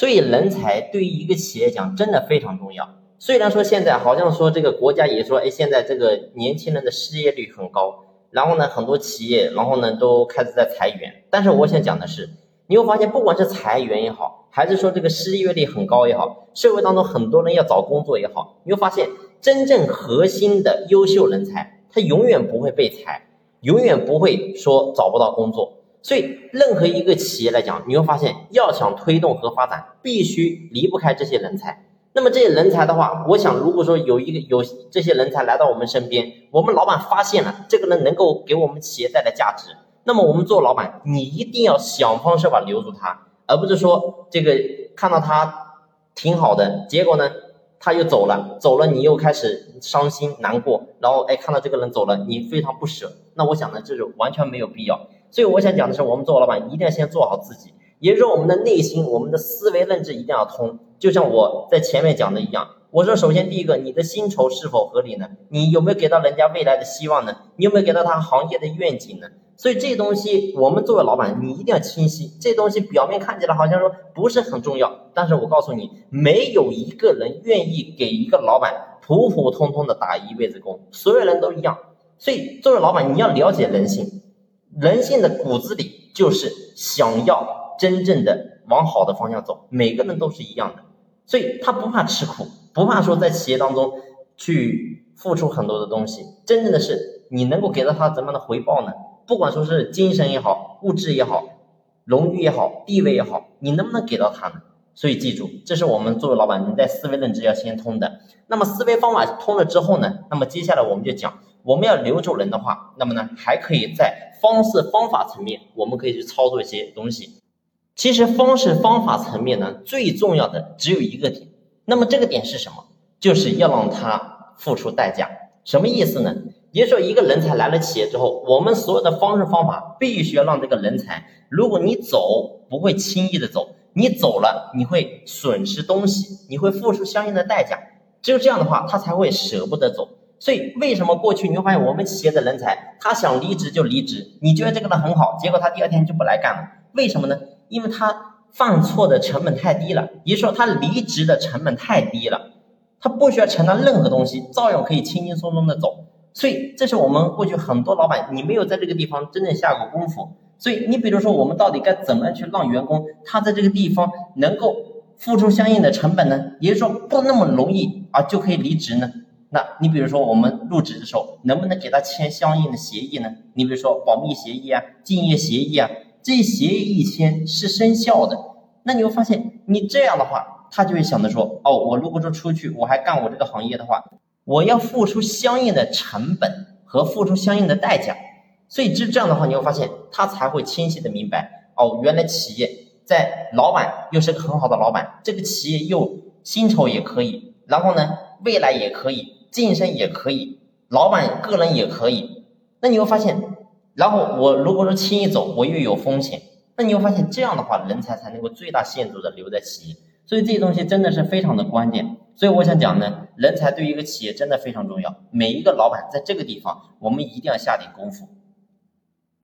所以人才对于一个企业讲真的非常重要。虽然说现在好像说这个国家也说，哎，现在这个年轻人的失业率很高，然后呢，很多企业，然后呢都开始在裁员。但是我想讲的是，你会发现，不管是裁员也好，还是说这个失业率很高也好，社会当中很多人要找工作也好，你会发现，真正核心的优秀人才，他永远不会被裁，永远不会说找不到工作。所以，任何一个企业来讲，你会发现，要想推动和发展，必须离不开这些人才。那么这些人才的话，我想如果说有一个有这些人才来到我们身边，我们老板发现了这个人能够给我们企业带来价值，那么我们做老板，你一定要想方设法留住他，而不是说这个看到他挺好的，结果呢他又走了，走了你又开始伤心难过，然后哎看到这个人走了，你非常不舍，那我想呢这是完全没有必要。所以我想讲的是，我们做老板一定要先做好自己。也就是说，我们的内心、我们的思维认知一定要通。就像我在前面讲的一样，我说，首先第一个，你的薪酬是否合理呢？你有没有给到人家未来的希望呢？你有没有给到他行业的愿景呢？所以这东西，我们作为老板，你一定要清晰。这东西表面看起来好像说不是很重要，但是我告诉你，没有一个人愿意给一个老板普普通通的打一辈子工，所有人都一样。所以作为老板，你要了解人性，人性的骨子里就是想要。真正的往好的方向走，每个人都是一样的，所以他不怕吃苦，不怕说在企业当中去付出很多的东西。真正的是你能够给到他怎么样的回报呢？不管说是精神也好，物质也好，荣誉也好，地位也好，你能不能给到他呢？所以记住，这是我们作为老板，你在思维认知要先通的。那么思维方法通了之后呢，那么接下来我们就讲，我们要留住人的话，那么呢还可以在方式方法层面，我们可以去操作一些东西。其实方式方法层面呢，最重要的只有一个点，那么这个点是什么？就是要让他付出代价。什么意思呢？也就是说，一个人才来了企业之后，我们所有的方式方法必须要让这个人才，如果你走不会轻易的走，你走了你会损失东西，你会付出相应的代价。只有这样的话，他才会舍不得走。所以为什么过去你会发现我们企业的人才，他想离职就离职，你觉得这个人很好，结果他第二天就不来干了，为什么呢？因为他犯错的成本太低了，也就是说他离职的成本太低了，他不需要承担任何东西，照样可以轻轻松松的走。所以这是我们过去很多老板，你没有在这个地方真正下过功夫。所以你比如说，我们到底该怎么去让员工他在这个地方能够付出相应的成本呢？也就是说不那么容易啊就可以离职呢？那你比如说我们入职的时候，能不能给他签相应的协议呢？你比如说保密协议啊、竞业协议啊。这协议一签是生效的，那你会发现，你这样的话，他就会想着说，哦，我如果说出去，我还干我这个行业的话，我要付出相应的成本和付出相应的代价，所以这这样的话，你会发现他才会清晰的明白，哦，原来企业在老板又是个很好的老板，这个企业又薪酬也可以，然后呢，未来也可以，晋升也可以，老板个人也可以，那你会发现。然后我如果说轻易走，我又有风险，那你会发现这样的话，人才才能够最大限度的留在企业。所以这些东西真的是非常的关键。所以我想讲呢，人才对于一个企业真的非常重要。每一个老板在这个地方，我们一定要下点功夫。